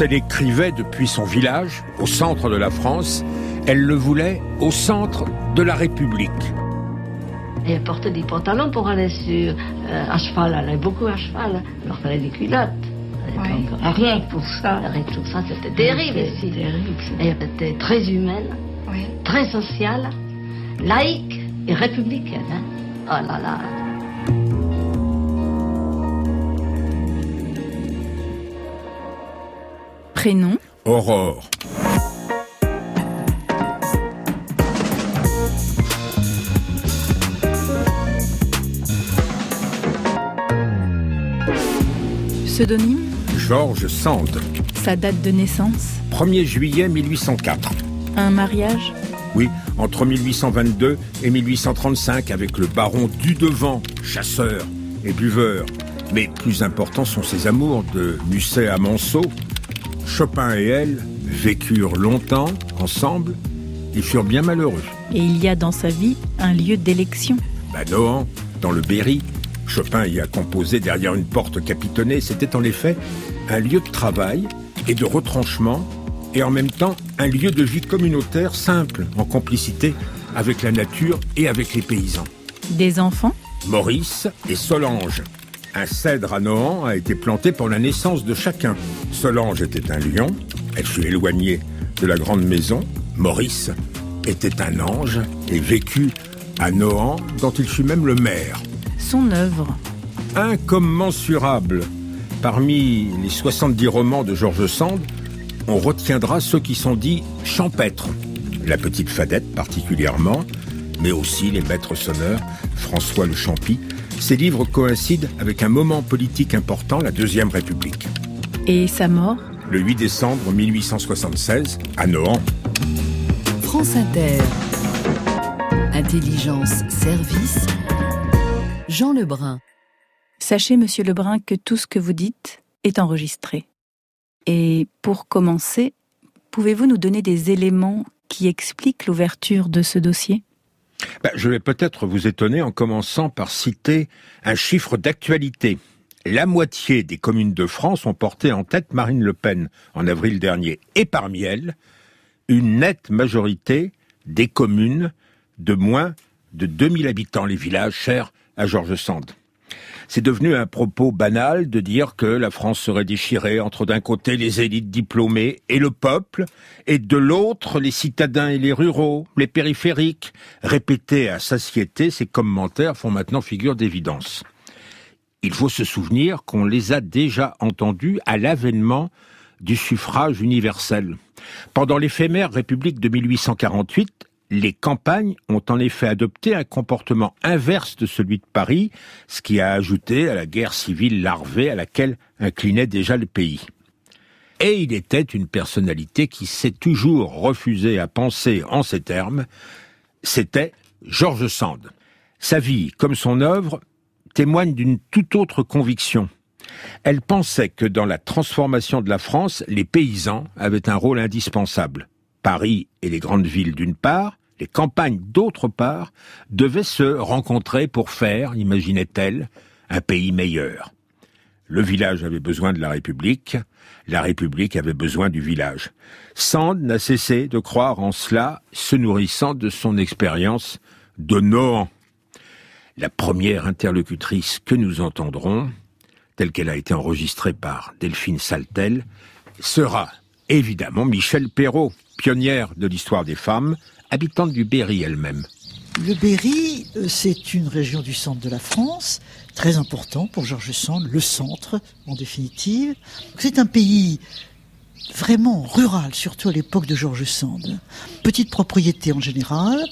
Quand elle écrivait depuis son village, au centre de la France, elle le voulait au centre de la République. Et elle portait des pantalons pour aller sur, euh, à cheval. Elle allait beaucoup à cheval. Alors il fallait des culottes. Rien que pour ça. Rien que pour ça, c'était terrible ici. Et elle était très humaine, très sociale, laïque et républicaine. Hein. Oh là là. Prénom Aurore. Pseudonyme Georges Sand. Sa date de naissance 1er juillet 1804. Un mariage Oui, entre 1822 et 1835 avec le baron Dudevant, chasseur et buveur. Mais plus importants sont ses amours de Musset à Manceau. Chopin et elle vécurent longtemps ensemble. Ils furent bien malheureux. Et il y a dans sa vie un lieu d'élection. Bah Nohant, dans le Berry. Chopin y a composé derrière une porte capitonnée. C'était en effet un lieu de travail et de retranchement et en même temps un lieu de vie communautaire simple, en complicité avec la nature et avec les paysans. Des enfants? Maurice et Solange. Un cèdre à Nohant a été planté pour la naissance de chacun. Solange était un lion, elle fut éloignée de la grande maison. Maurice était un ange et vécut à Nohant, dont il fut même le maire. Son œuvre Incommensurable. Parmi les 70 romans de Georges Sand, on retiendra ceux qui sont dits champêtres. La Petite Fadette particulièrement, mais aussi les maîtres sonneurs, François le Champy. Ces livres coïncident avec un moment politique important, la Deuxième République. et sa mort Le 8 décembre 1876, à Nohant. France Inter. Intelligence, service. Jean Lebrun. Sachez, monsieur Lebrun, que tout ce que vous dites est enregistré. Et pour commencer, pouvez-vous nous donner des éléments qui expliquent l'ouverture de ce dossier? Ben, je vais peut-être vous étonner en commençant par citer un chiffre d'actualité. La moitié des communes de France ont porté en tête Marine Le Pen en avril dernier. Et parmi elles, une nette majorité des communes de moins de 2000 habitants, les villages chers à Georges Sand. C'est devenu un propos banal de dire que la France serait déchirée entre d'un côté les élites diplômées et le peuple, et de l'autre les citadins et les ruraux, les périphériques. Répétés à satiété, ces commentaires font maintenant figure d'évidence. Il faut se souvenir qu'on les a déjà entendus à l'avènement du suffrage universel. Pendant l'éphémère République de 1848, les campagnes ont en effet adopté un comportement inverse de celui de Paris, ce qui a ajouté à la guerre civile larvée à laquelle inclinait déjà le pays. Et il était une personnalité qui s'est toujours refusé à penser en ces termes, c'était Georges Sand. Sa vie, comme son œuvre, témoigne d'une toute autre conviction. Elle pensait que dans la transformation de la France, les paysans avaient un rôle indispensable. Paris et les grandes villes d'une part, les campagnes d'autre part, devaient se rencontrer pour faire, imaginait-elle, un pays meilleur. Le village avait besoin de la République, la République avait besoin du village. Sand n'a cessé de croire en cela, se nourrissant de son expérience de Nohant. La première interlocutrice que nous entendrons, telle qu'elle a été enregistrée par Delphine Saltel, sera évidemment Michel Perrault, pionnière de l'histoire des femmes, habitante du Berry elle-même. Le Berry, euh, c'est une région du centre de la France, très important pour Georges Sand, le centre en définitive. C'est un pays vraiment rural, surtout à l'époque de Georges Sand. Petite propriété en général,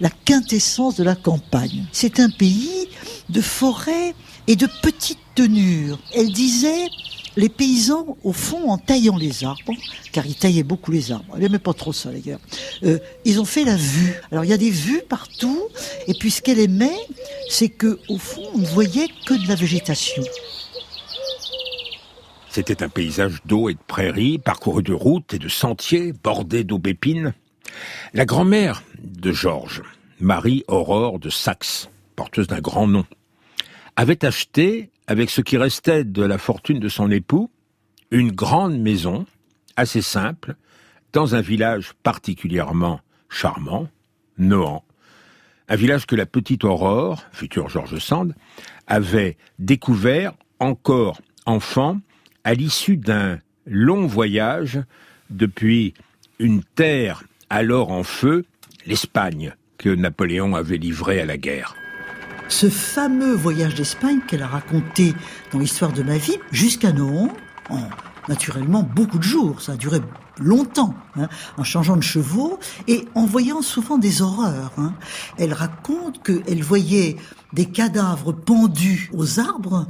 la quintessence de la campagne. C'est un pays de forêts et de petites tenures. Elle disait les paysans, au fond, en taillant les arbres, car ils taillaient beaucoup les arbres, ils n'aimaient pas trop ça d'ailleurs, euh, ils ont fait la vue. Alors il y a des vues partout, et puis ce qu'elle aimait, c'est que au fond, on ne voyait que de la végétation. C'était un paysage d'eau et de prairies, parcouru de routes et de sentiers, bordés d'aubépines. La grand-mère de Georges, Marie-Aurore de Saxe, porteuse d'un grand nom, avait acheté, avec ce qui restait de la fortune de son époux, une grande maison assez simple, dans un village particulièrement charmant, Nohant. Un village que la petite Aurore, future George Sand, avait découvert encore enfant à l'issue d'un long voyage depuis une terre alors en feu, l'Espagne, que Napoléon avait livrée à la guerre. Ce fameux voyage d'Espagne qu'elle a raconté dans l'histoire de ma vie, jusqu'à Nohant, en naturellement beaucoup de jours, ça a duré longtemps, hein, en changeant de chevaux et en voyant souvent des horreurs. Hein. Elle raconte qu'elle voyait des cadavres pendus aux arbres,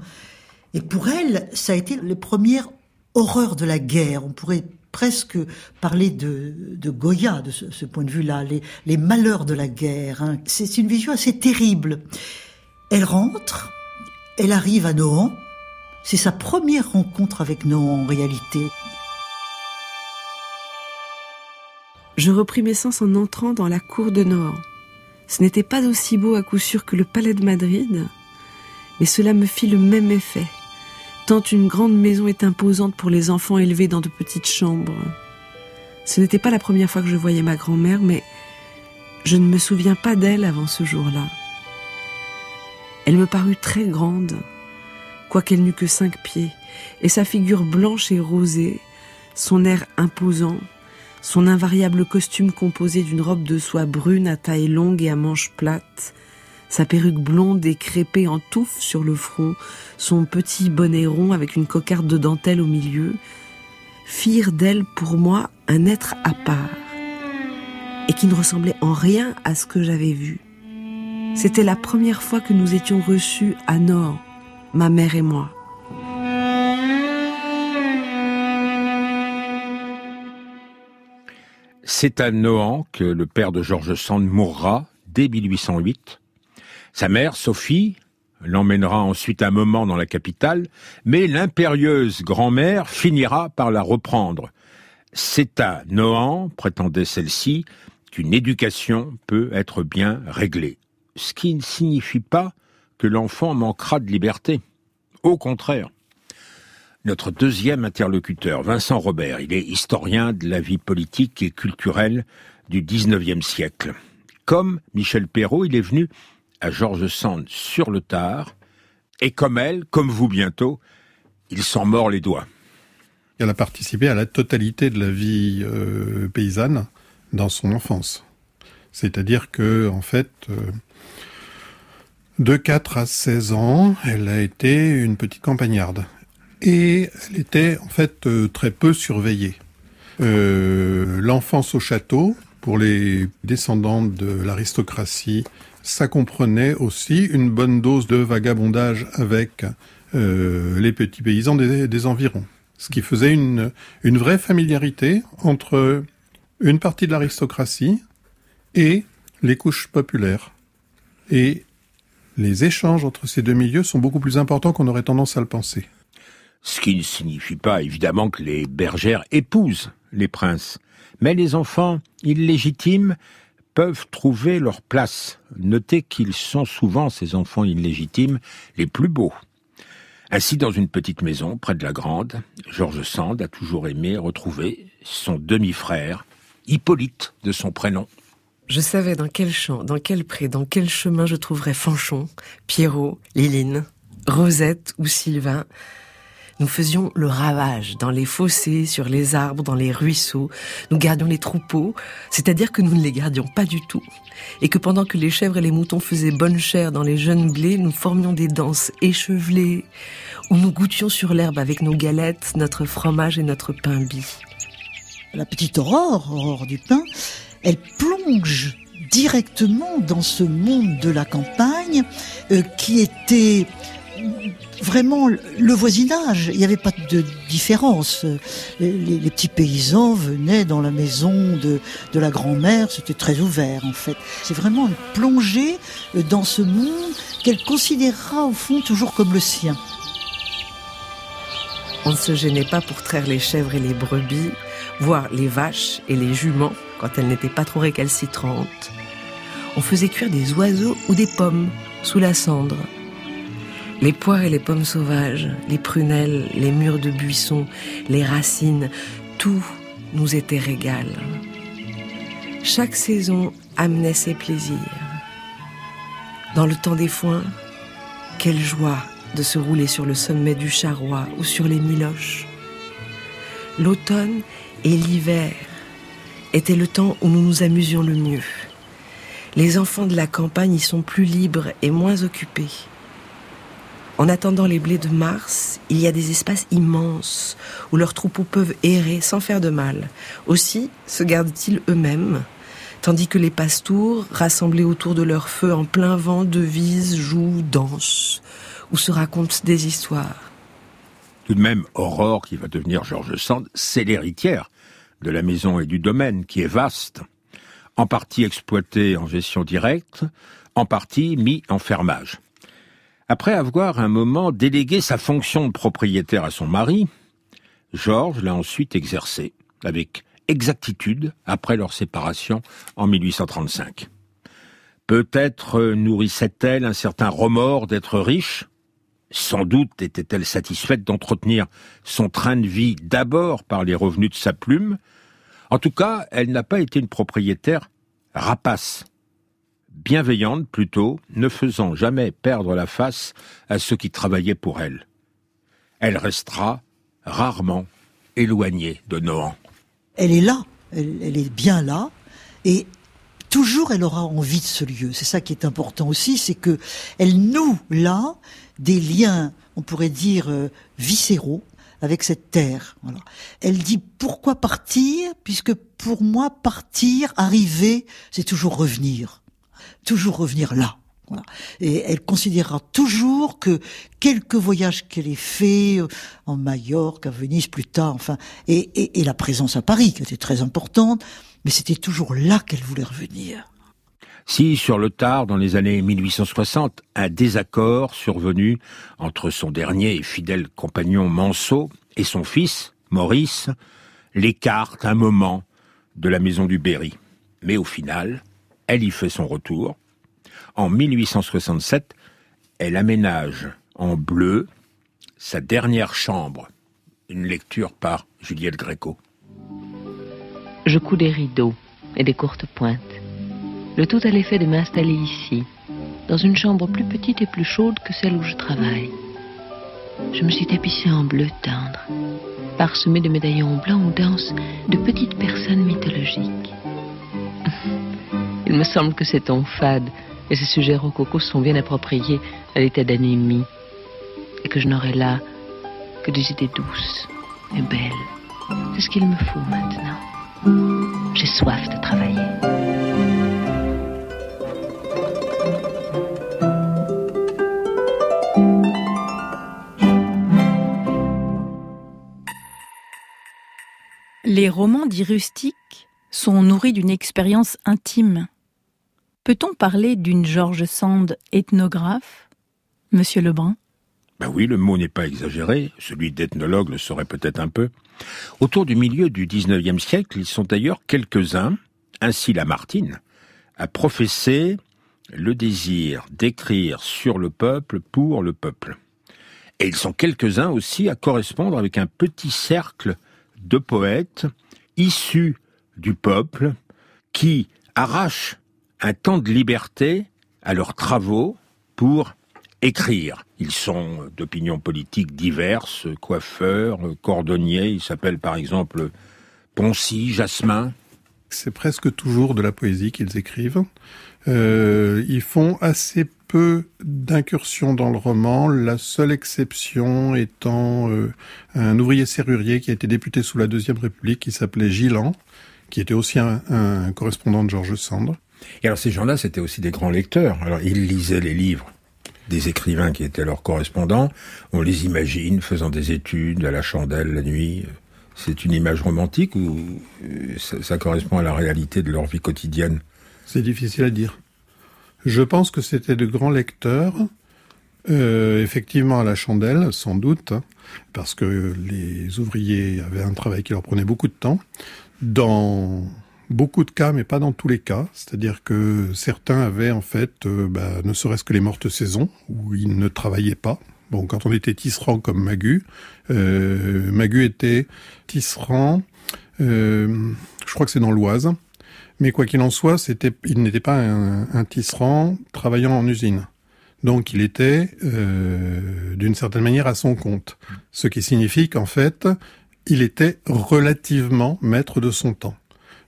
et pour elle, ça a été les premières horreurs de la guerre. On pourrait presque parler de, Goya de ce, point de vue-là, les, malheurs de la guerre. Hein. C'est une vision assez terrible. Elle rentre, elle arrive à Nohant, c'est sa première rencontre avec Nohant en réalité. Je repris mes sens en entrant dans la cour de Nohant. Ce n'était pas aussi beau à coup sûr que le palais de Madrid, mais cela me fit le même effet, tant une grande maison est imposante pour les enfants élevés dans de petites chambres. Ce n'était pas la première fois que je voyais ma grand-mère, mais je ne me souviens pas d'elle avant ce jour-là. Elle me parut très grande, quoiqu'elle n'eût que cinq pieds, et sa figure blanche et rosée, son air imposant, son invariable costume composé d'une robe de soie brune à taille longue et à manches plates, sa perruque blonde et crépée en touffe sur le front, son petit bonnet rond avec une cocarde de dentelle au milieu, firent d'elle pour moi un être à part, et qui ne ressemblait en rien à ce que j'avais vu. C'était la première fois que nous étions reçus à Nord, ma mère et moi. C'est à Nohant que le père de George Sand mourra dès 1808. Sa mère, Sophie, l'emmènera ensuite un moment dans la capitale, mais l'impérieuse grand-mère finira par la reprendre. C'est à Nohant, prétendait celle-ci, qu'une éducation peut être bien réglée. Ce qui ne signifie pas que l'enfant manquera de liberté. Au contraire. Notre deuxième interlocuteur, Vincent Robert, il est historien de la vie politique et culturelle du XIXe siècle. Comme Michel Perrault, il est venu à Georges Sand sur le tard, et comme elle, comme vous bientôt, il s'en mord les doigts. Elle a participé à la totalité de la vie euh, paysanne dans son enfance. C'est-à-dire que, en fait, euh, de 4 à 16 ans, elle a été une petite campagnarde. Et elle était en fait euh, très peu surveillée. L'enfance au château, pour les descendants de l'aristocratie, ça comprenait aussi une bonne dose de vagabondage avec euh, les petits paysans des, environs. Ce qui faisait une, une vraie familiarité entre une partie de l'aristocratie et les couches populaires. Et les échanges entre ces deux milieux sont beaucoup plus importants qu'on aurait tendance à le penser. Ce qui ne signifie pas évidemment que les bergères épousent les princes, mais les enfants illégitimes peuvent trouver leur place. Notez qu'ils sont souvent, ces enfants illégitimes, les plus beaux. Ainsi, dans une petite maison près de la Grande, Georges Sand a toujours aimé retrouver son demi-frère, Hippolyte de son prénom, je savais dans quel champ, dans quel pré, dans quel chemin je trouverais Fanchon, Pierrot, Liline, Rosette ou Sylvain. Nous faisions le ravage dans les fossés, sur les arbres, dans les ruisseaux. Nous gardions les troupeaux, c'est-à-dire que nous ne les gardions pas du tout. Et que pendant que les chèvres et les moutons faisaient bonne chère dans les jeunes blés, nous formions des danses échevelées, où nous goûtions sur l'herbe avec nos galettes, notre fromage et notre pain bis. La petite Aurore, Aurore du pain, elle plonge directement dans ce monde de la campagne euh, qui était vraiment le voisinage. Il n'y avait pas de différence. Les, petits paysans venaient dans la maison de, de la grand-mère, c'était très ouvert en fait. C'est vraiment une plongée dans ce monde qu'elle considérera au fond toujours comme le sien. On ne se gênait pas pour traire les chèvres et les brebis, voire les vaches et les juments quand elles n'étaient pas trop récalcitrantes. On faisait cuire des oiseaux ou des pommes sous la cendre. Les poires et les pommes sauvages, les prunelles, les murs de buissons, les racines, tout nous était régal. Chaque saison amenait ses plaisirs. Dans le temps des foins, quelle joie de se rouler sur le sommet du charroi ou sur les miloches. L'automne et l'hiver étaient le temps où nous nous amusions le mieux. Les enfants de la campagne y sont plus libres et moins occupés. En attendant les blés de mars, il y a des espaces immenses où leurs troupeaux peuvent errer sans faire de mal. Aussi se gardent-ils eux-mêmes, tandis que les pastours, rassemblés autour de leur feu en plein vent, devisent, jouent, dansent, ou se racontent des histoires. Tout de même, Aurore, qui va devenir Georges Sand, c'est l'héritière de la maison et du domaine, qui est vaste, en partie exploité en gestion directe, en partie mis en fermage. Après avoir un moment délégué sa fonction de propriétaire à son mari, Georges l'a ensuite exercée avec exactitude après leur séparation en 1835. Peut-être nourrissait-elle un certain remords d'être riche, sans doute était-elle satisfaite d'entretenir son train de vie d'abord par les revenus de sa plume. En tout cas, elle n'a pas été une propriétaire rapace bienveillante plutôt, ne faisant jamais perdre la face à ceux qui travaillaient pour elle. Elle restera rarement éloignée de Nohant. Elle est là, elle, est bien là, et toujours elle aura envie de ce lieu. C'est ça qui est important aussi, c'est que elle noue là des liens, on pourrait dire euh, viscéraux, avec cette terre. Elle dit pourquoi partir? Puisque pour moi, partir, arriver, c'est toujours revenir toujours revenir là. Et elle considérera toujours que quelques voyages qu'elle ait faits euh, en Majorque, à Venise plus tard, enfin, et, et la présence à Paris, qui était très importante, mais c'était toujours là qu'elle voulait revenir. Si, sur le tard, dans les années 1860, un désaccord survenu entre son dernier et fidèle compagnon Manceau et son fils, Maurice, l'écarte un moment de la maison du Berry. Mais au final, elle y fait son retour. En 1867, elle aménage en bleu sa dernière chambre. Une lecture par Juliette Gréco. Je couds des rideaux et des courtes pointes. Le tout à l'effet de m'installer ici, dans une chambre plus petite et plus chaude que celle où je travaille. Je me suis tapissée en bleu tendre, parsemée de médaillons blancs où dansent de petites personnes mythologiques. Il me semble que c'est ton fade et ces sujets rococo sont bien appropriés à l'état d'anémie et que je n'aurai là que des idées douces et belles. C'est ce qu'il me faut maintenant. J'ai soif de travailler. Les romans dits rustiques sont nourris d'une expérience intime Peut-on parler d'une George Sand ethnographe, Monsieur Lebrun? Ben oui, le mot n'est pas exagéré, celui d'ethnologue le serait peut-être un peu. Autour du milieu du XIXe siècle, ils sont d'ailleurs quelques-uns, ainsi Lamartine, à professer le désir d'écrire sur le peuple pour le peuple. Et ils sont quelques-uns aussi à correspondre avec un petit cercle de poètes issus du peuple qui arrachent un temps de liberté à leurs travaux pour écrire. Ils sont d'opinions politiques diverses, coiffeurs, cordonniers. Ils s'appellent par exemple Poncy, Jasmin. C'est presque toujours de la poésie qu'ils écrivent. Euh, ils font assez peu d'incursions dans le roman, la seule exception étant euh, un ouvrier serrurier qui a été député sous la Deuxième République, qui s'appelait Gillan, qui était aussi un, un correspondant de Georges Sand. Et alors ces gens-là, c'était aussi des grands lecteurs. Alors ils lisaient les livres des écrivains qui étaient leurs correspondants. On les imagine faisant des études à la chandelle la nuit. C'est une image romantique ou euh, ça, correspond à la réalité de leur vie quotidienne? C'est difficile à dire. Je pense que c'était de grands lecteurs, euh, effectivement à la chandelle, sans doute, parce que les ouvriers avaient un travail qui leur prenait beaucoup de temps. Dans beaucoup de cas, mais pas dans tous les cas. C'est-à-dire que certains avaient en fait, euh, bah, ne serait-ce que les mortes saisons, où ils ne travaillaient pas. Bon, quand on était tisserand comme Magu, euh, Magu était tisserand, euh, je crois que c'est dans l'Oise, mais quoi qu'il en soit, c'était, il n'était pas un, tisserand travaillant en usine. Donc il était, d'une certaine manière, à son compte. Ce qui signifie qu'en fait, il était relativement maître de son temps.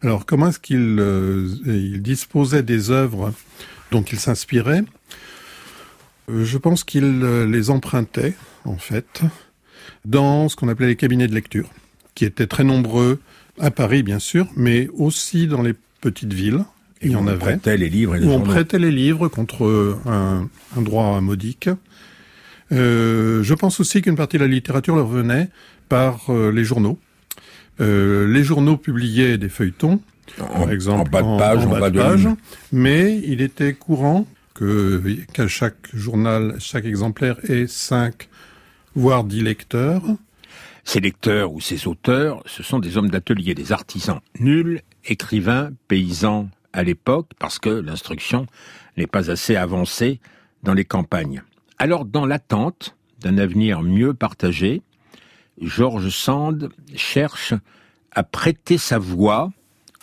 Alors comment est-ce qu'il euh, il disposait des œuvres dont il s'inspirait? Euh, Je pense qu'il euh, les empruntait, en fait, dans ce qu'on appelait les cabinets de lecture, qui étaient très nombreux à Paris, bien sûr, mais aussi dans les petites villes. Et il y en avait. Prêtait les livres et les où on prêtait les livres contre un, un droit modique. Euh, je pense aussi qu'une partie de la littérature leur venait par euh, les journaux. Euh, les journaux publiaient des feuilletons, en, par exemple, en bas de page, en, bas de page, mais il était courant que qu'à chaque journal, chaque exemplaire ait cinq, voire dix lecteurs. Ces lecteurs ou ces auteurs, ce sont des hommes d'atelier, des artisans nuls, écrivains, paysans à l'époque, parce que l'instruction n'est pas assez avancée dans les campagnes. Alors, dans l'attente d'un avenir mieux partagé, Georges Sand cherche à prêter sa voix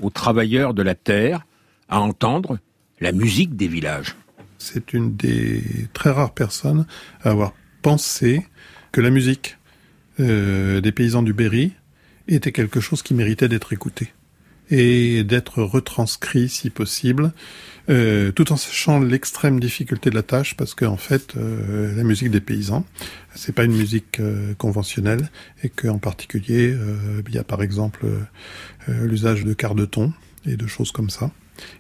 aux travailleurs de la terre, à entendre la musique des villages. C'est une des très rares personnes à avoir pensé que la musique euh, des paysans du Berry était quelque chose qui méritait d'être écouté et d'être retranscrit si possible, euh, tout en sachant l'extrême difficulté de la tâche, parce qu'en en fait, euh, la musique des paysans, c'est pas une musique euh, conventionnelle, et qu'en particulier, il y a par exemple l'usage de quarts de ton et de choses comme ça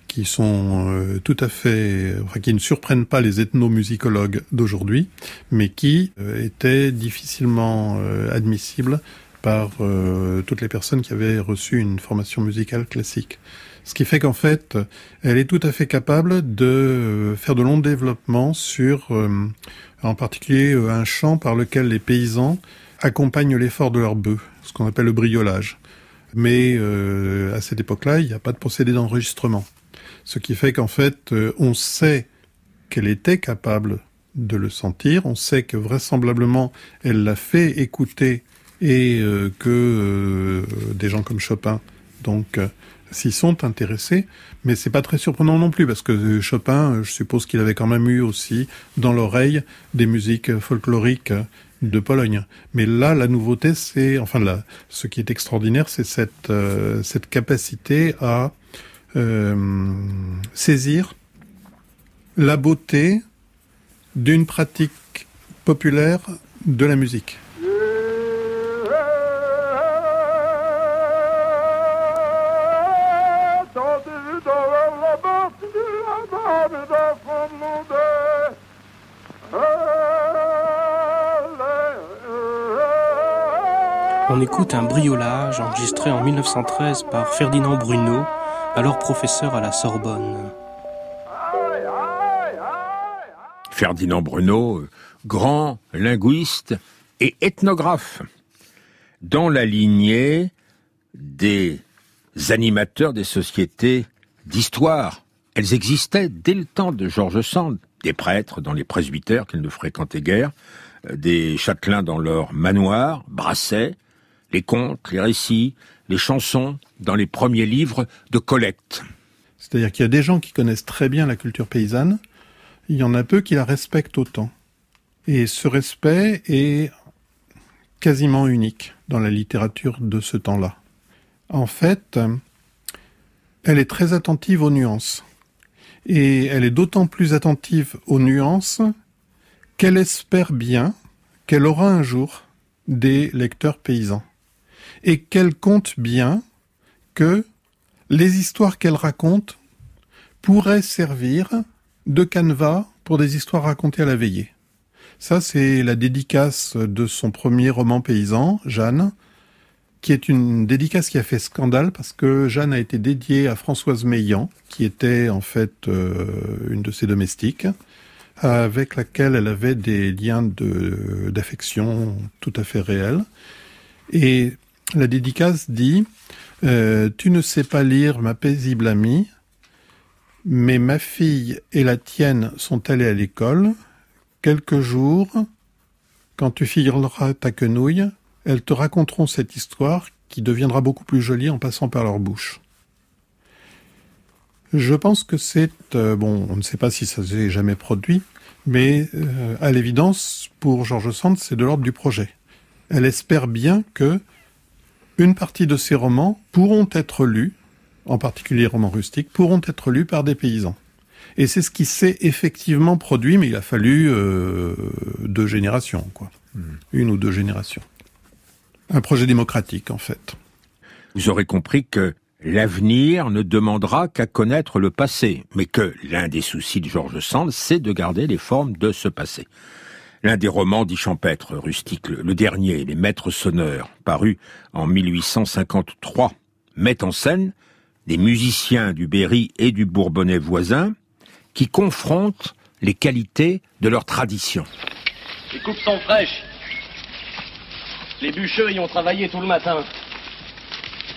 qui sont tout à fait, qui ne surprennent pas les ethnomusicologues d'aujourd'hui, mais qui étaient difficilement admissibles par euh, toutes les personnes qui avaient reçu une formation musicale classique. Ce qui fait qu'en fait, elle est tout à fait capable de euh, faire de longs développements sur, euh, en particulier, un chant par lequel les paysans accompagnent l'effort de leur bœuf, ce qu'on appelle le briolage. Mais à cette époque-là, il n'y a pas de procédé d'enregistrement. Ce qui fait qu'en fait, on sait qu'elle était capable de le sentir, on sait que vraisemblablement, elle l'a fait écouter et euh, que euh, des gens comme Chopin donc euh, s'y sont intéressés, mais c'est pas très surprenant non plus parce que Chopin, je suppose qu'il avait quand même eu aussi dans l'oreille des musiques folkloriques de Pologne. Mais là, la nouveauté, c'est enfin ce qui est extraordinaire, c'est cette capacité à saisir la beauté d'une pratique populaire de la musique. Écoute un briolage enregistré en 1913 par Ferdinand Bruno, alors professeur à la Sorbonne. Ferdinand Bruno, grand linguiste et ethnographe, dans la lignée des animateurs des sociétés d'histoire. Elles existaient dès le temps de Georges Sand, des prêtres dans les presbytères qu'ils ne fréquentaient guère, euh, des châtelains dans leurs manoirs, brassaient, les contes, les récits, les chansons dans les premiers livres de collecte. C'est-à-dire qu'il y a des gens qui connaissent très bien la culture paysanne, il y en a peu qui la respectent autant. Et ce respect est quasiment unique dans la littérature de ce temps-là. En fait, elle est très attentive aux nuances. Et elle est d'autant plus attentive aux nuances qu'elle espère bien qu'elle aura un jour des lecteurs paysans. Et qu'elle compte bien que les histoires qu'elle raconte pourraient servir de canevas pour des histoires racontées à la veillée. Ça, c'est la dédicace de son premier roman paysan, Jeanne, qui est une dédicace qui a fait scandale parce que Jeanne a été dédiée à Françoise Meillan, qui était en fait euh, une de ses domestiques, avec laquelle elle avait des liens d'affection tout à fait réels. Et la dédicace dit euh, Tu ne sais pas lire, ma paisible amie, mais ma fille et la tienne sont allées à l'école. Quelques jours, quand tu fileras ta quenouille, elles te raconteront cette histoire qui deviendra beaucoup plus jolie en passant par leur bouche. Je pense que c'est euh, bon, on ne sait pas si ça s'est jamais produit, mais euh, à l'évidence, pour George Sand, c'est de l'ordre du projet. Elle espère bien que une partie de ses romans pourront être lus, en particulier romans rustiques, pourront être lus par des paysans. Et c'est ce qui s'est effectivement produit, mais il a fallu euh, deux générations, quoi. Hmm. Une ou deux générations. Un projet démocratique, en fait. Vous aurez compris que l'avenir ne demandera qu'à connaître le passé, mais que l'un des soucis de Georges Sand, c'est de garder les formes de ce passé. L'un des romans dit champêtre, rustique, le dernier, Les Maîtres sonneurs, paru en 1853, met en scène des musiciens du Berry et du Bourbonnais voisin qui confrontent les qualités de leur tradition. Les coupes sont fraîches. Les bûcheux y ont travaillé tout le matin.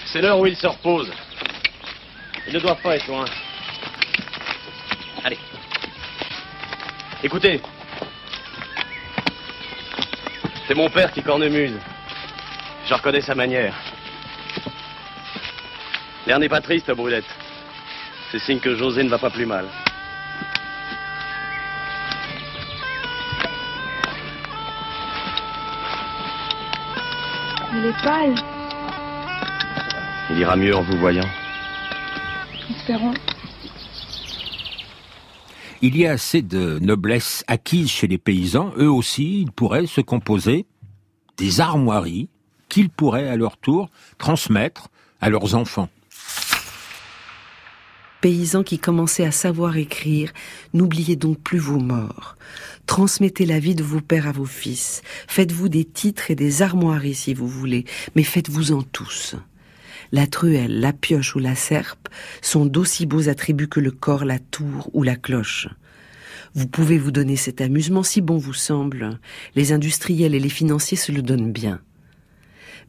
C'est l'heure où ils se reposent. Ils ne doivent pas être loin. Allez. Écoutez. C'est mon père qui cornemuse. Je reconnais sa manière. L'air n'est pas triste, Brulette. C'est signe que José ne va pas plus mal. Elle est pâle. Il ira mieux en vous voyant. Espérons. Il y a assez de noblesse acquise chez les paysans. Eux aussi, ils pourraient se composer des armoiries qu'ils pourraient à leur tour transmettre à leurs enfants. Paysans qui commençaient à savoir écrire, n'oubliez donc plus vos morts. Transmettez la vie de vos pères à vos fils. Faites-vous des titres et des armoiries si vous voulez, mais faites-vous-en tous. La truelle, la pioche ou la serpe sont d'aussi beaux attributs que le corps, la tour ou la cloche. Vous pouvez vous donner cet amusement si bon vous semble. Les industriels et les financiers se le donnent bien.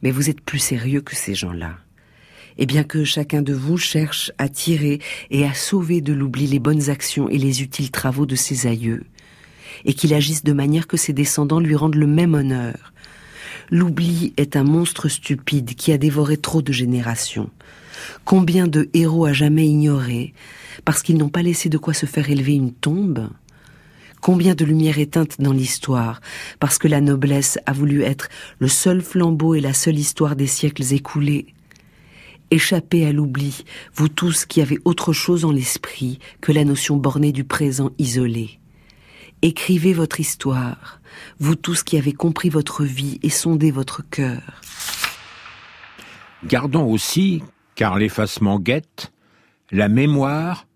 Mais vous êtes plus sérieux que ces gens-là. Et bien que chacun de vous cherche à tirer et à sauver de l'oubli les bonnes actions et les utiles travaux de ses aïeux, et qu'il agisse de manière que ses descendants lui rendent le même honneur. L'oubli est un monstre stupide qui a dévoré trop de générations. Combien de héros a jamais ignoré parce qu'ils n'ont pas laissé de quoi se faire élever une tombe? Combien de lumière éteinte dans l'histoire parce que la noblesse a voulu être le seul flambeau et la seule histoire des siècles écoulés? Échappez à l'oubli, vous tous qui avez autre chose en l'esprit que la notion bornée du présent isolé. Écrivez votre histoire, vous tous qui avez compris votre vie et sondé votre cœur. Gardons aussi, car l'effacement guette, la mémoire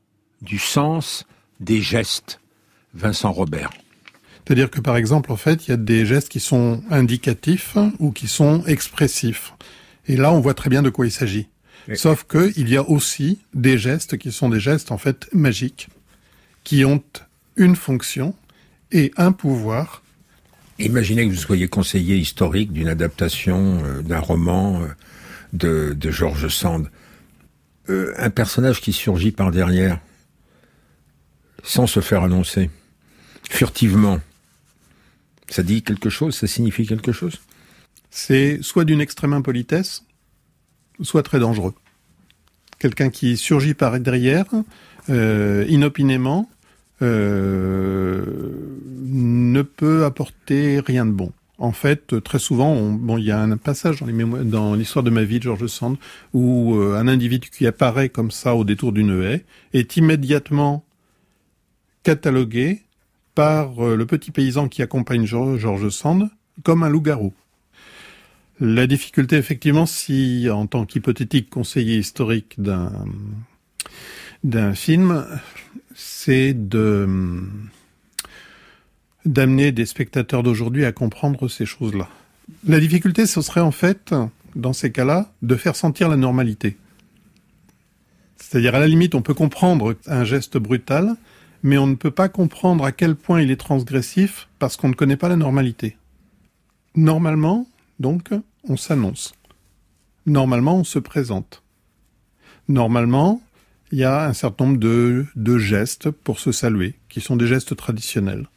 du sens des gestes. Vincent Robert. C'est-à-dire que par exemple, en fait, il y a des gestes qui sont indicatifs ou qui sont expressifs. Et là, on voit très bien de quoi il s'agit. Sauf que il y a aussi des gestes qui sont des gestes en fait magiques, qui ont une fonction et un pouvoir. Imaginez que vous soyez conseiller historique d'une adaptation euh, d'un roman euh, de, de George Sand. Euh, un personnage qui surgit par derrière, sans se faire annoncer, furtivement. Ça dit quelque chose Ça signifie quelque chose? C'est soit d'une extrême impolitesse, soit très dangereux. Quelqu'un qui surgit par derrière, inopinément, ne peut apporter rien de bon. En fait, très souvent, bon, il y a un passage dans, l'histoire de ma vie de George Sand où euh, un individu qui apparaît comme ça au détour d'une haie est immédiatement catalogué par le petit paysan qui accompagne George Sand comme un loup-garou. La difficulté, effectivement, si en tant qu'hypothétique conseiller historique d'un film, c'est de d'amener des spectateurs d'aujourd'hui à comprendre ces choses-là. La difficulté, ce serait en fait, dans ces cas-là, de faire sentir la normalité. C'est-à-dire, à la limite, on peut comprendre un geste brutal, mais on ne peut pas comprendre à quel point il est transgressif parce qu'on ne connaît pas la normalité. Normalement, donc, on s'annonce. Normalement, on se présente. Normalement, il y a un certain nombre de, gestes pour se saluer, qui sont des gestes traditionnels.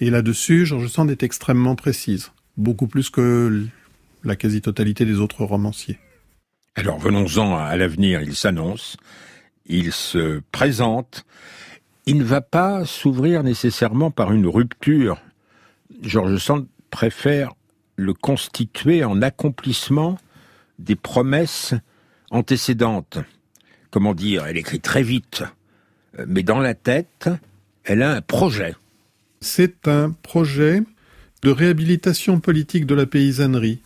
Et là-dessus, George Sand est extrêmement précise, beaucoup plus que la quasi-totalité des autres romanciers. Alors venons-en à l'avenir, il s'annonce, il se présente, il ne va pas s'ouvrir nécessairement par une rupture. George Sand préfère le constituer en accomplissement des promesses antécédentes. Comment dire, elle écrit très vite, mais dans la tête, elle a un projet. C'est un projet de réhabilitation politique de la paysannerie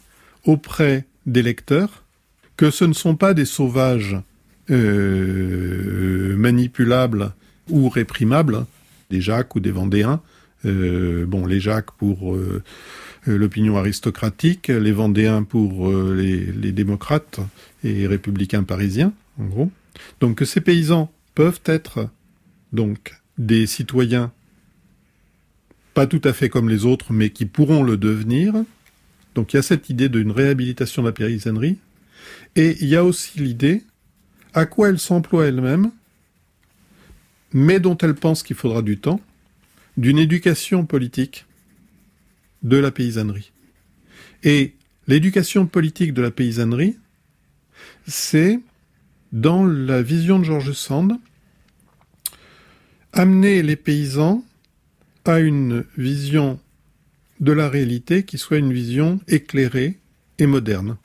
auprès des lecteurs, que ce ne sont pas des sauvages euh, manipulables ou réprimables, des Jacques ou des Vendéens. Euh, bon, les Jacques pour euh, l'opinion aristocratique, les Vendéens pour les, démocrates et républicains parisiens, en gros. Donc que ces paysans peuvent être donc des citoyens pas tout à fait comme les autres, mais qui pourront le devenir. Donc il y a cette idée d'une réhabilitation de la paysannerie, et il y a aussi l'idée à quoi elle s'emploie elle-même, mais dont elle pense qu'il faudra du temps, d'une éducation politique de la paysannerie. Et l'éducation politique de la paysannerie, c'est, dans la vision de Georges Sand, amener les paysans à une vision de la réalité qui soit une vision éclairée et moderne.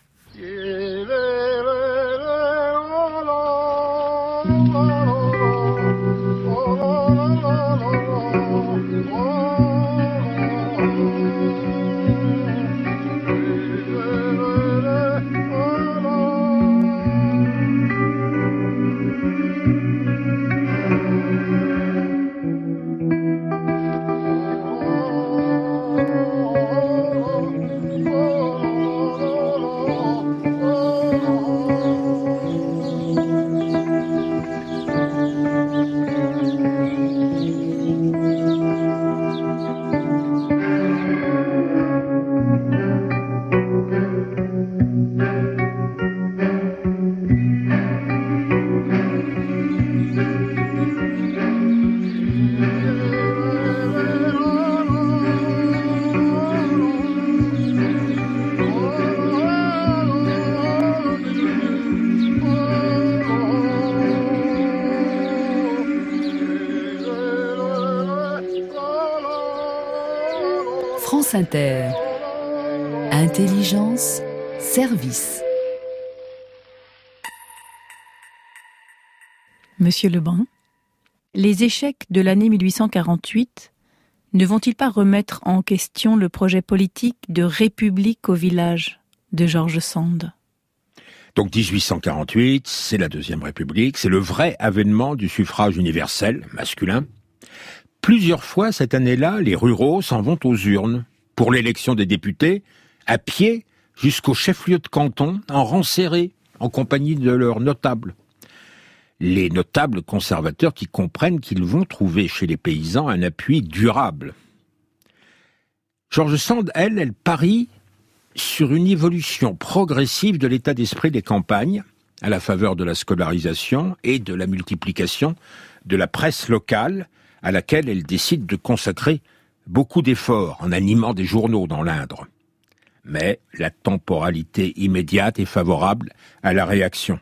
Service. Monsieur Lebrun, les échecs de l'année 1848 ne vont-ils pas remettre en question le projet politique de république au village de Georges Sand? Donc 1848, c'est la Deuxième République, c'est le vrai avènement du suffrage universel masculin. Plusieurs fois cette année-là, les ruraux s'en vont aux urnes pour l'élection des députés, à pied jusqu'au chef-lieu de canton, en rang en compagnie de leurs notables. Les notables conservateurs qui comprennent qu'ils vont trouver chez les paysans un appui durable. Georges Sand, elle, elle parie sur une évolution progressive de l'état d'esprit des campagnes, à la faveur de la scolarisation et de la multiplication de la presse locale, à laquelle elle décide de consacrer beaucoup d'efforts en animant des journaux dans l'Indre. Mais la temporalité immédiate est favorable à la réaction.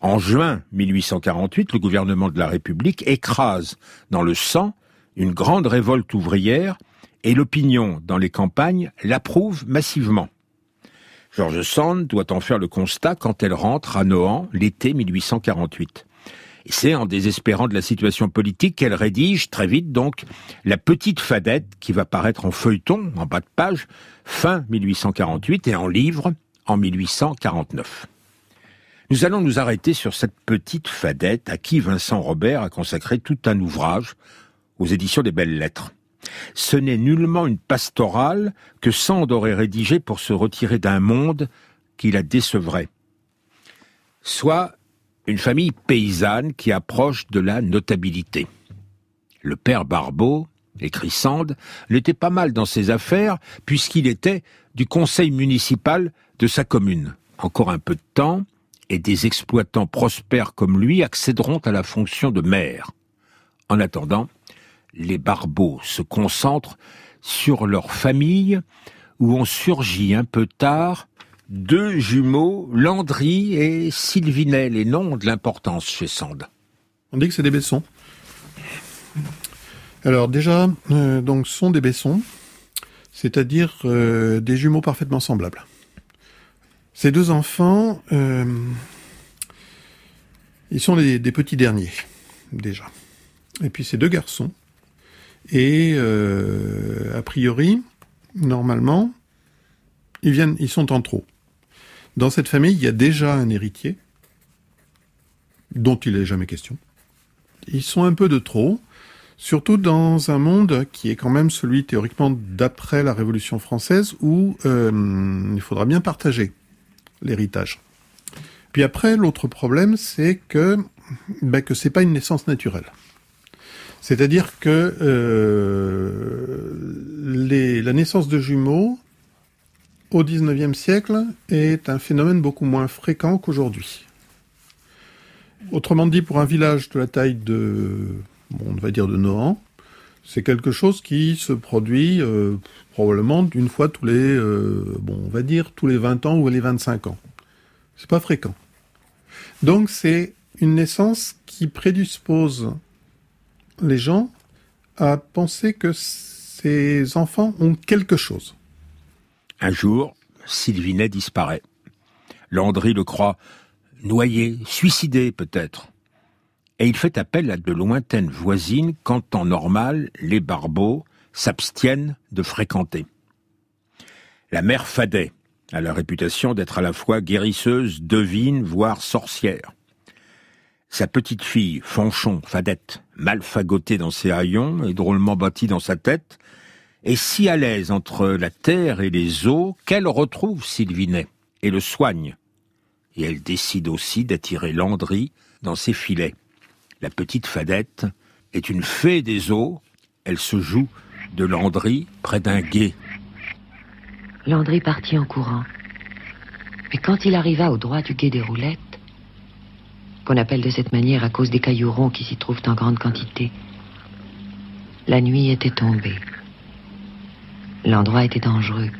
En juin 1848, le gouvernement de la République écrase dans le sang une grande révolte ouvrière et l'opinion dans les campagnes l'approuve massivement. George Sand doit en faire le constat quand elle rentre à Nohant l'été 1848. C'est en désespérant de la situation politique qu'elle rédige très vite donc la petite fadette qui va paraître en feuilleton, en bas de page, fin 1848 et en livre en 1849. Nous allons nous arrêter sur cette petite fadette à qui Vincent Robert a consacré tout un ouvrage aux éditions des Belles Lettres. Ce n'est nullement une pastorale que Sand aurait rédigée pour se retirer d'un monde qui la décevrait. Soit une famille paysanne qui approche de la notabilité. Le père Barbeau, écrit Sand, l'était pas mal dans ses affaires puisqu'il était du conseil municipal de sa commune. Encore un peu de temps, et des exploitants prospères comme lui accéderont à la fonction de maire. En attendant, les Barbeaux se concentrent sur leur famille où ont surgi un peu tard deux jumeaux, Landry et Sylvinet, les noms de l'importance chez Sand. On dit que c'est des Bessons. Alors déjà, euh, donc sont des Bessons, c'est-à-dire euh, des jumeaux parfaitement semblables. Ces deux enfants, euh, ils sont des petits derniers déjà. Et puis ces deux garçons. Et a priori, normalement, ils viennent, ils sont en trop. Dans cette famille, il y a déjà un héritier dont il n'est jamais question. Ils sont un peu de trop, surtout dans un monde qui est quand même celui théoriquement d'après la Révolution française où euh, il faudra bien partager l'héritage. Puis après, l'autre problème, c'est que ben, que c'est pas une naissance naturelle. C'est-à-dire que euh, la naissance de jumeaux au XIXe siècle est un phénomène beaucoup moins fréquent qu'aujourd'hui. Autrement dit, pour un village de la taille de, bon, on va dire de Nohant, c'est quelque chose qui se produit euh, probablement d'une fois tous les, euh, bon, dire tous les 20 ans ou les 25 ans. C'est pas fréquent. Donc c'est une naissance qui prédispose les gens à penser que ces enfants ont quelque chose. Un jour, Sylvinet disparaît. Landry le croit noyé, suicidé peut-être. Et il fait appel à de lointaines voisines quand en normal les barbeaux s'abstiennent de fréquenter. La mère Fadet a la réputation d'être à la fois guérisseuse, devine, voire sorcière. Sa petite fille, Fanchon, Fadette, mal fagotée dans ses haillons et drôlement bâtie dans sa tête, est si à l'aise entre la terre et les eaux qu'elle retrouve Sylvinet et le soigne. Et elle décide aussi d'attirer Landry dans ses filets. La petite Fadette est une fée des eaux. Elle se joue de Landry près d'un gué. Landry partit en courant. Mais quand il arriva au droit du gué des roulettes, qu'on appelle de cette manière à cause des cailloux ronds qui s'y trouvent en grande quantité, la nuit était tombée. L'endroit était dangereux.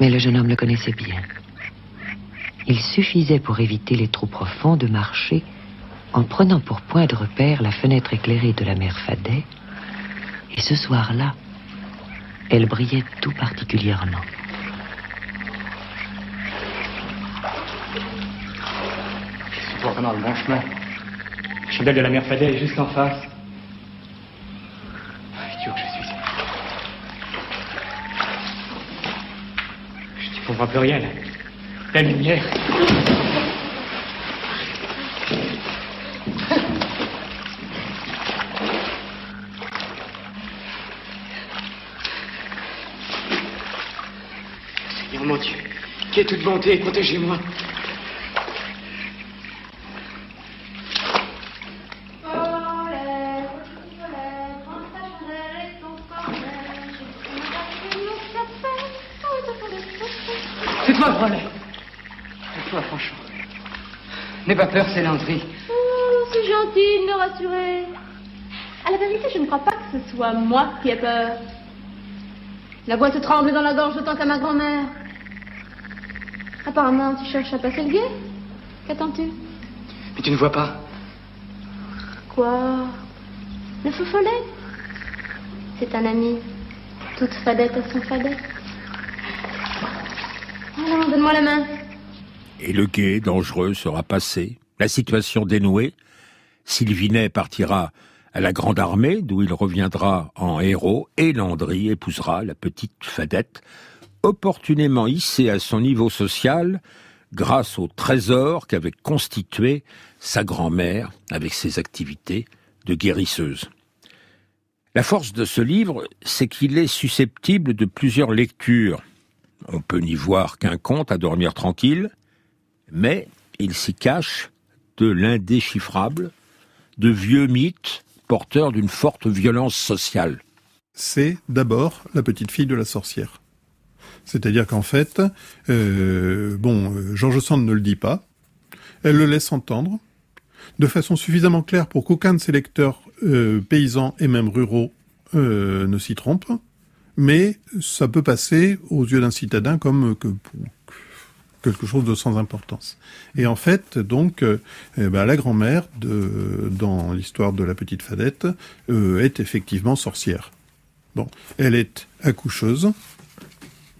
Mais le jeune homme le connaissait bien. Il suffisait pour éviter les trous profonds de marcher en prenant pour point de repère la fenêtre éclairée de la mère Fadet. Et ce soir-là, elle brillait tout particulièrement. Je suis vraiment le bon chemin. La chandelle de la mère Fadet est juste en face. On voit plus rien, là. La lumière. Seigneur mon Dieu, qui est toute bonté, protégez-moi. N'aie pas peur, c'est Landry. Oh, c'est gentil de me rassurer. À la vérité, je ne crois pas que ce soit moi qui ai peur. La voix te tremble dans la gorge autant qu'à ma grand-mère. Apparemment, tu cherches à passer le guet. Qu'attends-tu? Mais tu ne vois pas. Quoi? Le fou follet? C'est un ami. Toute fadette à son fadette. Allons, donne-moi la main. Et le guet dangereux sera passé, la situation dénouée. Sylvinet partira à la Grande Armée, d'où il reviendra en héros, et Landry épousera la petite Fadette, opportunément hissée à son niveau social grâce au trésor qu'avait constitué sa grand-mère avec ses activités de guérisseuse. La force de ce livre, c'est qu'il est susceptible de plusieurs lectures. On peut n'y voir qu'un conte à dormir tranquille, mais il s'y cache de l'indéchiffrable, de vieux mythes porteurs d'une forte violence sociale. C'est d'abord la petite fille de la sorcière. C'est-à-dire qu'en fait, euh, bon, euh, George Sand ne le dit pas, elle le laisse entendre, de façon suffisamment claire pour qu'aucun de ses lecteurs euh, paysans et même ruraux ne s'y trompe. mais ça peut passer aux yeux d'un citadin comme que, quelque chose de sans importance. Et en fait, donc, euh, eh ben, la grand-mère, dans l'histoire de la petite Fadette, euh, est effectivement sorcière. Bon, elle est accoucheuse,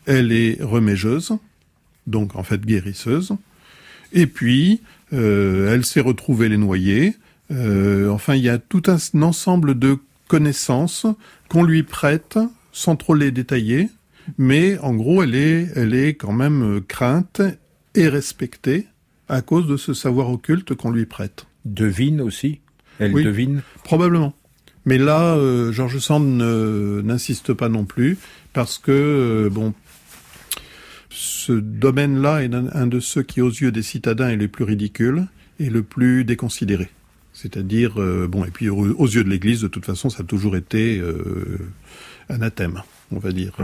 elle est remégeuse, donc en fait guérisseuse, et puis euh, elle sait retrouver les noyés. enfin, il y a tout un ensemble de connaissances qu'on lui prête sans trop les détailler, mais en gros, elle est, elle est quand même crainte et respectée à cause de ce savoir occulte qu'on lui prête. Devine aussi? Elle devine? Probablement. Mais là, euh, George Sand n'insiste pas non plus, parce que, euh, bon, ce domaine-là est un, de ceux qui, aux yeux des citadins, est le plus ridicule et le plus déconsidéré. C'est-à-dire, euh, bon, et puis aux, yeux de l'Église, de toute façon, ça a toujours été anathème, on va dire.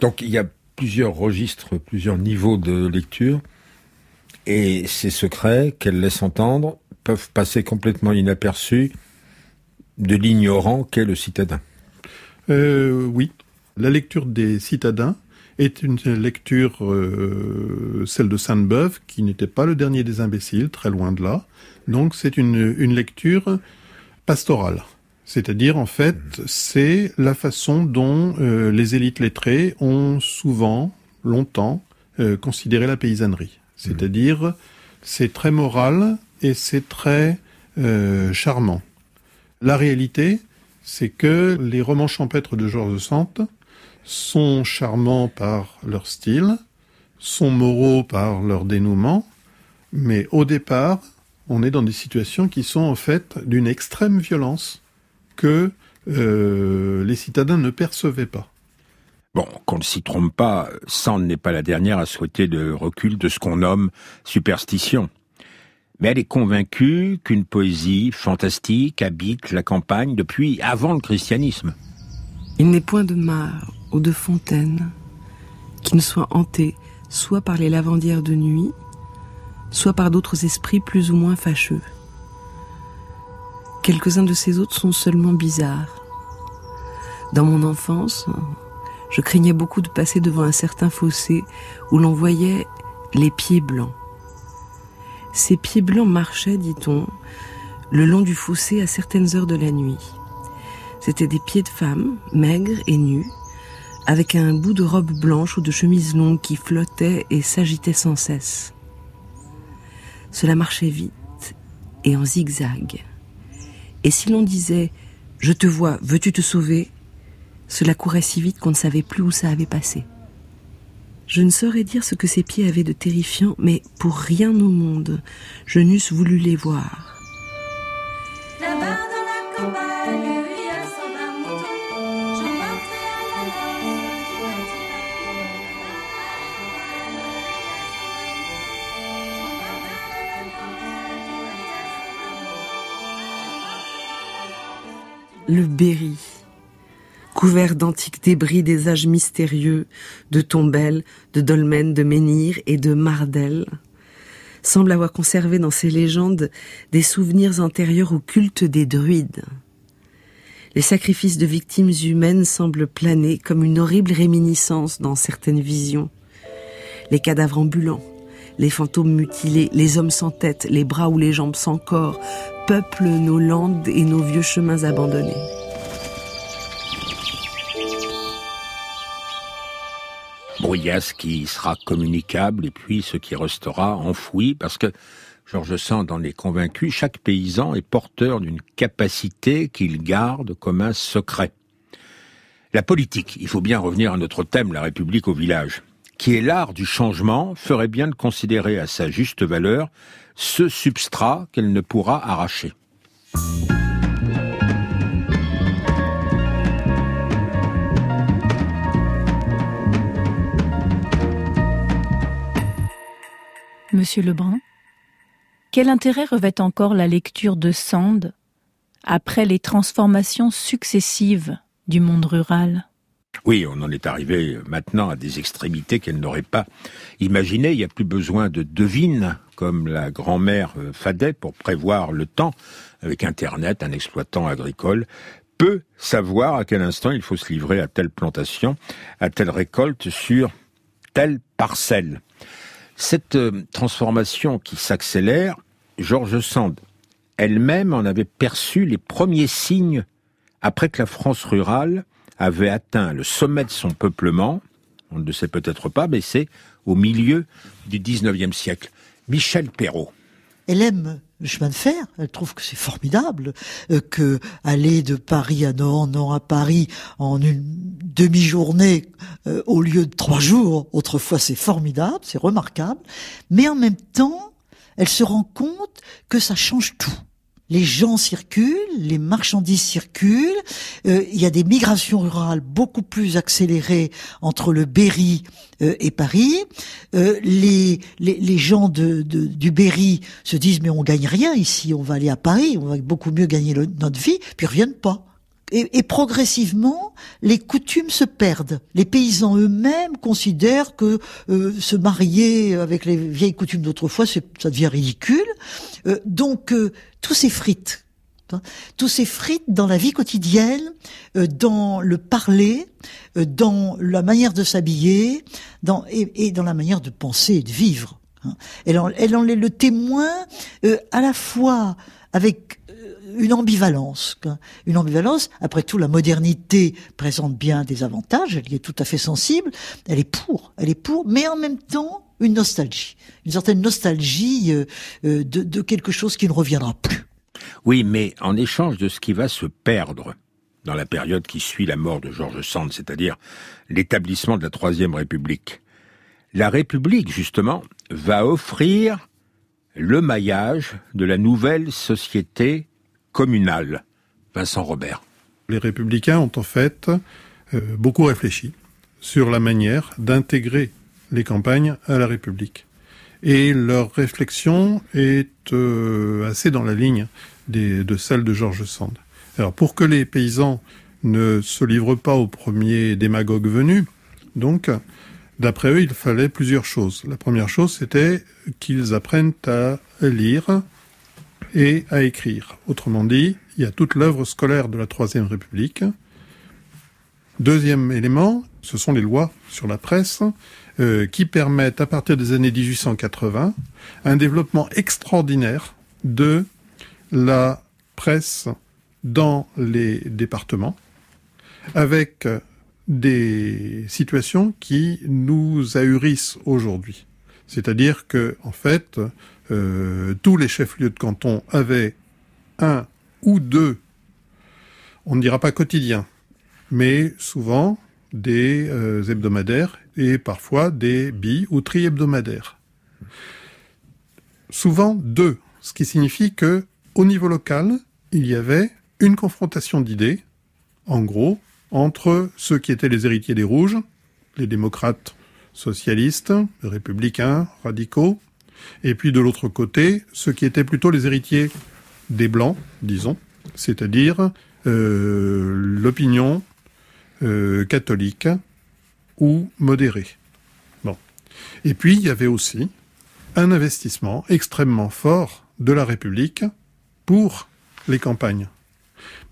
Donc il y a plusieurs registres, plusieurs niveaux de lecture, et ces secrets qu'elle laisse entendre peuvent passer complètement inaperçus de l'ignorant qu'est le citadin. Euh, oui, la lecture des citadins est une lecture, euh, celle de Sainte-Beuve, qui n'était pas le dernier des imbéciles, très loin de là. Donc c'est une, une lecture pastorale. C'est-à-dire, en fait, c'est la façon dont euh, les élites lettrées ont souvent, longtemps, euh, considéré la paysannerie. C'est-à-dire, c'est très moral et c'est très euh, charmant. La réalité, c'est que les romans champêtres de Georges Sand sont charmants par leur style, sont moraux par leur dénouement, mais au départ, on est dans des situations qui sont en fait d'une extrême violence que euh, les citadins ne percevaient pas. Bon, qu'on ne s'y trompe pas, Sand n'est pas la dernière à souhaiter le recul de ce qu'on nomme superstition. Mais elle est convaincue qu'une poésie fantastique habite la campagne depuis avant le christianisme. Il n'est point de mare ou de fontaine qui ne soit hantée soit par les lavandières de nuit, soit par d'autres esprits plus ou moins fâcheux. Quelques-uns de ces autres sont seulement bizarres. Dans mon enfance, je craignais beaucoup de passer devant un certain fossé où l'on voyait les pieds blancs. Ces pieds blancs marchaient, dit-on, le long du fossé à certaines heures de la nuit. C'étaient des pieds de femmes, maigres et nus, avec un bout de robe blanche ou de chemise longue qui flottait et s'agitait sans cesse. Cela marchait vite et en zigzag. Et si l'on disait ⁇ Je te vois, veux-tu te sauver ?⁇ cela courait si vite qu'on ne savait plus où ça avait passé. Je ne saurais dire ce que ces pieds avaient de terrifiant, mais pour rien au monde, je n'eusse voulu les voir. Le Berry, couvert d'antiques débris des âges mystérieux, de Tombelles, de Dolmen, de Menhir et de Mardel, semble avoir conservé dans ses légendes des souvenirs antérieurs au culte des druides. Les sacrifices de victimes humaines semblent planer comme une horrible réminiscence dans certaines visions. Les cadavres ambulants, les fantômes mutilés, les hommes sans tête, les bras ou les jambes sans corps, peuplent nos landes et nos vieux chemins abandonnés. Brouillasse qui sera communicable et puis ce qui restera enfoui parce que Georges Sand en est convaincu, chaque paysan est porteur d'une capacité qu'il garde comme un secret. La politique, il faut bien revenir à notre thème, la République au village qui est l'art du changement, ferait bien de considérer à sa juste valeur ce substrat qu'elle ne pourra arracher. Monsieur Lebrun, quel intérêt revêt encore la lecture de Sand après les transformations successives du monde rural? Oui, on en est arrivé maintenant à des extrémités qu'elle n'aurait pas imaginées. Il n'y a plus besoin de devines comme la grand-mère euh, Fadet pour prévoir le temps avec Internet, un exploitant agricole peut savoir à quel instant il faut se livrer à telle plantation, à telle récolte sur telle parcelle. Cette euh, transformation qui s'accélère, Georges Sand elle-même en avait perçu les premiers signes après que la France rurale avait atteint le sommet de son peuplement, on ne le sait peut-être pas, mais c'est au milieu du 19e siècle. Michel Perrault. Elle aime le chemin de fer. Elle trouve que c'est formidable euh, que aller de Paris à Nord, Nord à Paris en une demi-journée euh, au lieu de trois jours. Autrefois, c'est formidable, c'est remarquable. Mais en même temps, elle se rend compte que ça change tout les gens circulent, les marchandises circulent, euh, il y a des migrations rurales beaucoup plus accélérées entre le Berry euh, et Paris. Euh, les, les, gens de, du Berry se disent mais on gagne rien ici, on va aller à Paris, on va beaucoup mieux gagner notre vie, puis reviennent pas. Et, progressivement, les coutumes se perdent. Les paysans eux-mêmes considèrent que se marier avec les vieilles coutumes d'autrefois, ça devient ridicule. donc tous ces frites, hein, tous ces frites dans la vie quotidienne, euh, dans le parler, euh, dans la manière de s'habiller, dans et, dans la manière de penser et de vivre. Hein. Elle, en, elle en est le témoin euh, à la fois avec une ambivalence. Une ambivalence, après tout, la modernité présente bien des avantages, elle y est tout à fait sensible, elle est pour, elle est pour, mais en même temps, une nostalgie, une certaine nostalgie euh, euh, de, quelque chose qui ne reviendra plus. Oui, mais en échange de ce qui va se perdre dans la période qui suit la mort de Georges Sand, c'est-à-dire l'établissement de la Troisième République, la République, justement, va offrir le maillage de la nouvelle société communale. Vincent Robert. Les républicains ont en fait euh, beaucoup réfléchi sur la manière d'intégrer les campagnes à la République. Et leur réflexion est euh, assez dans la ligne de celle de Georges Sand. Alors pour que les paysans ne se livrent pas aux premiers démagogues venus, donc d'après eux, il fallait plusieurs choses. La première chose, c'était qu'ils apprennent à lire et à écrire. Autrement dit, il y a toute l'œuvre scolaire de la Troisième République. Deuxième élément, ce sont les lois sur la presse euh, qui permettent, à partir des années 1880, un développement extraordinaire de la presse dans les départements, avec des situations qui nous ahurissent aujourd'hui. C'est-à-dire que, en fait, euh, tous les chefs-lieux de canton avaient un ou deux, on ne dira pas quotidien, mais souvent des euh, hebdomadaires et parfois des bi ou tri-hebdomadaires. Souvent deux, ce qui signifie que au niveau local, il y avait une confrontation d'idées, en gros, entre ceux qui étaient les héritiers des rouges, les démocrates socialistes, républicains, radicaux, et puis de l'autre côté, ceux qui étaient plutôt les héritiers des blancs, disons, c'est-à-dire euh, l'opinion euh, catholique ou modérée. Bon. Et puis, il y avait aussi un investissement extrêmement fort de la République pour les campagnes.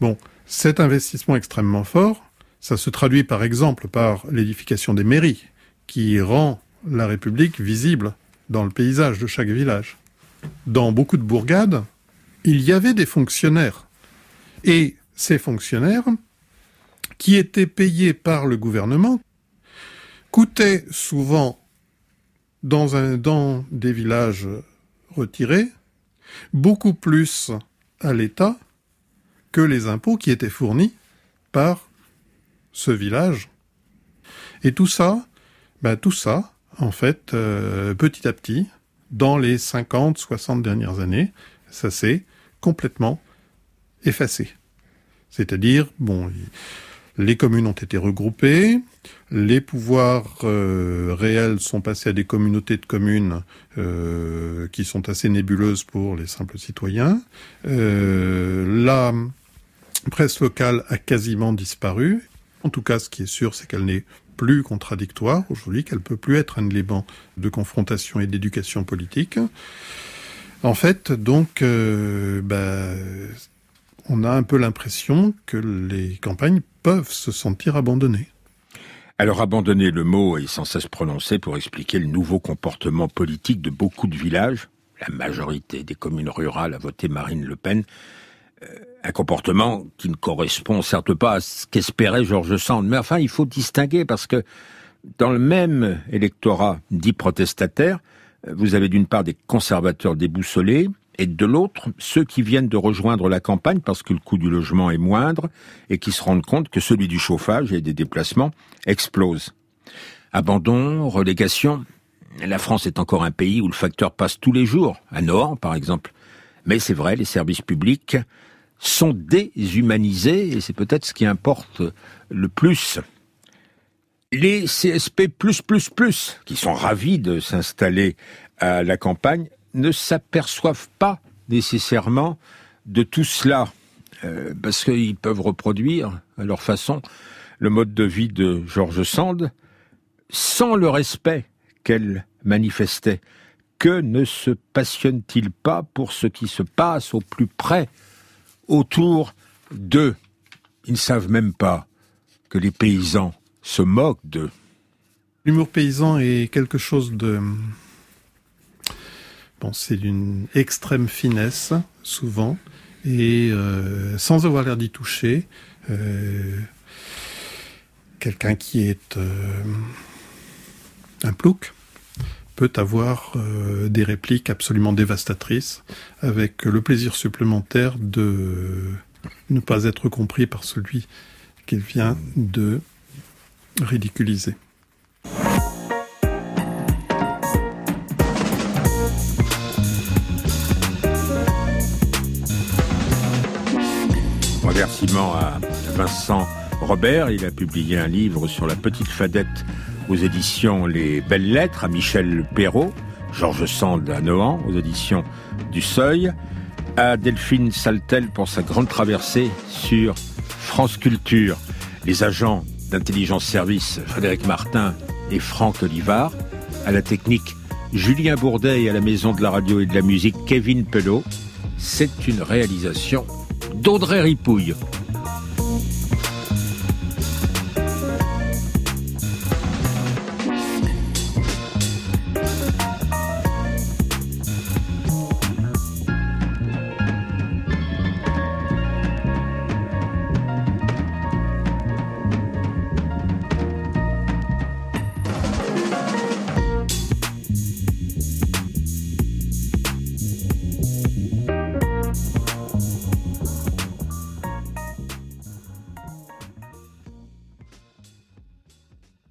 Bon, cet investissement extrêmement fort, ça se traduit par exemple par l'édification des mairies, qui rend la République visible dans le paysage de chaque village. Dans beaucoup de bourgades, il y avait des fonctionnaires. Et ces fonctionnaires qui étaient payés par le gouvernement, coûtaient souvent dans, un, dans des villages retirés beaucoup plus à l'État que les impôts qui étaient fournis par ce village. Et tout ça, ben tout ça, en fait, euh, petit à petit, dans les 50, 60 dernières années, ça s'est complètement effacé. C'est-à-dire, bon, les communes ont été regroupées, les pouvoirs euh, réels sont passés à des communautés de communes euh, qui sont assez nébuleuses pour les simples citoyens. La presse locale a quasiment disparu. En tout cas, ce qui est sûr, c'est qu'elle n'est plus contradictoire aujourd'hui, qu'elle peut plus être un élément de confrontation et d'éducation politique. En fait, donc, bah, on a un peu l'impression que les campagnes peuvent se sentir abandonnées. Alors abandonner le mot est sans cesse prononcé pour expliquer le nouveau comportement politique de beaucoup de villages. La majorité des communes rurales a voté Marine Le Pen. Un comportement qui ne correspond certes pas à ce qu'espérait Georges Sand. Mais enfin, il faut distinguer parce que dans le même électorat dit protestataire, vous avez d'une part des conservateurs déboussolés, et de l'autre, ceux qui viennent de rejoindre la campagne parce que le coût du logement est moindre et qui se rendent compte que celui du chauffage et des déplacements explose. Abandon, relégation, la France est encore un pays où le facteur passe tous les jours, à Nohant par exemple. Mais c'est vrai, les services publics sont déshumanisés et c'est peut-être ce qui importe le plus. Les CSP++, qui sont ravis de s'installer à la campagne, ne s'aperçoivent pas nécessairement de tout cela, euh, parce qu'ils peuvent reproduire à leur façon le mode de vie de George Sand sans le respect qu'elle manifestait. Que ne se passionne-t-il pas pour ce qui se passe au plus près autour d'eux Ils ne savent même pas que les paysans se moquent d'eux. L'humour paysan est quelque chose de c'est d'une extrême finesse, souvent, et euh, sans avoir l'air d'y toucher. Euh, quelqu'un qui est euh, un plouc peut avoir des répliques absolument dévastatrices, avec le plaisir supplémentaire de ne pas être compris par celui qu'il vient de ridiculiser. remerciements à Vincent Robert. Il a publié un livre sur la petite fadette aux éditions Les Belles Lettres, à Michel Perrault, Georges Sand à Nohant, aux éditions du Seuil, à Delphine Saltel pour sa grande traversée sur France Culture, les agents d'intelligence service Frédéric Martin et Franck Olivard, à la technique Julien Bourdet et à la maison de la radio et de la musique Kevin Pelot. C'est une réalisation d'Audrey Ripouille.